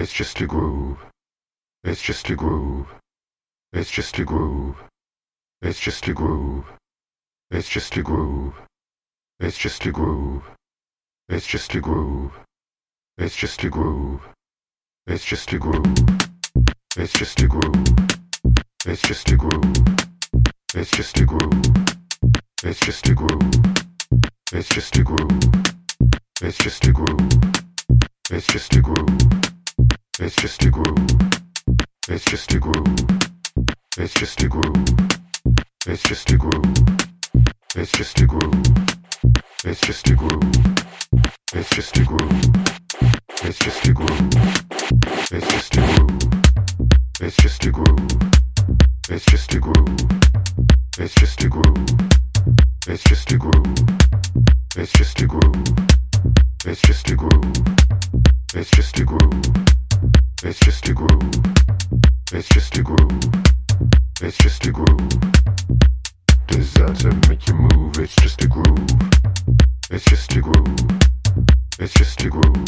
It's just a groove. It's just a groove. It's just a groove. It's just a groove. It's just a groove. It's just a groove. It's just a groove. It's just a groove. It's just a groove. It's just a groove. It's just a groove. It's just a groove. It's just a groove. It's just a groove. It's just a groove. It's just a groove. It's just a groove. It's just a groove. It's just a groove. It's just a groove. It's just a groove. It's just a groove. It's just a groove. It's just a groove. It's just a groove. It's just a groove. It's just a groove. It's just a groove. It's just a groove. It's just a groove. It's just a groove. It's just a groove. It's just a groove. It's just a groove. It's just a groove. Does that make you move? It's just a groove. It's just a groove. It's just a groove.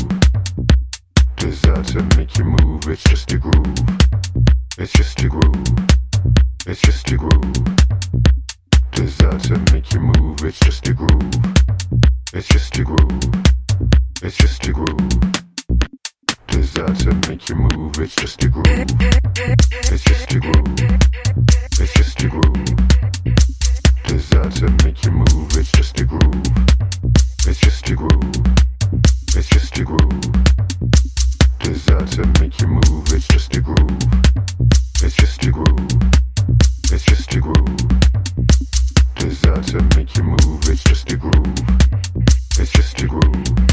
Does that make you move? It's just a groove. It's just a groove. It's just a groove. Does that make you move? It's just a groove. It's just a groove. It's just a groove. Does that make you move? It's just a groove. It's just a groove. It's just a groove. Does that make you move? It's just a groove. It's just a groove. It's just a groove. Does that make you move? It's just a groove. It's just a groove. It's just a groove. Does that make you move? It's just a groove. It's just a groove.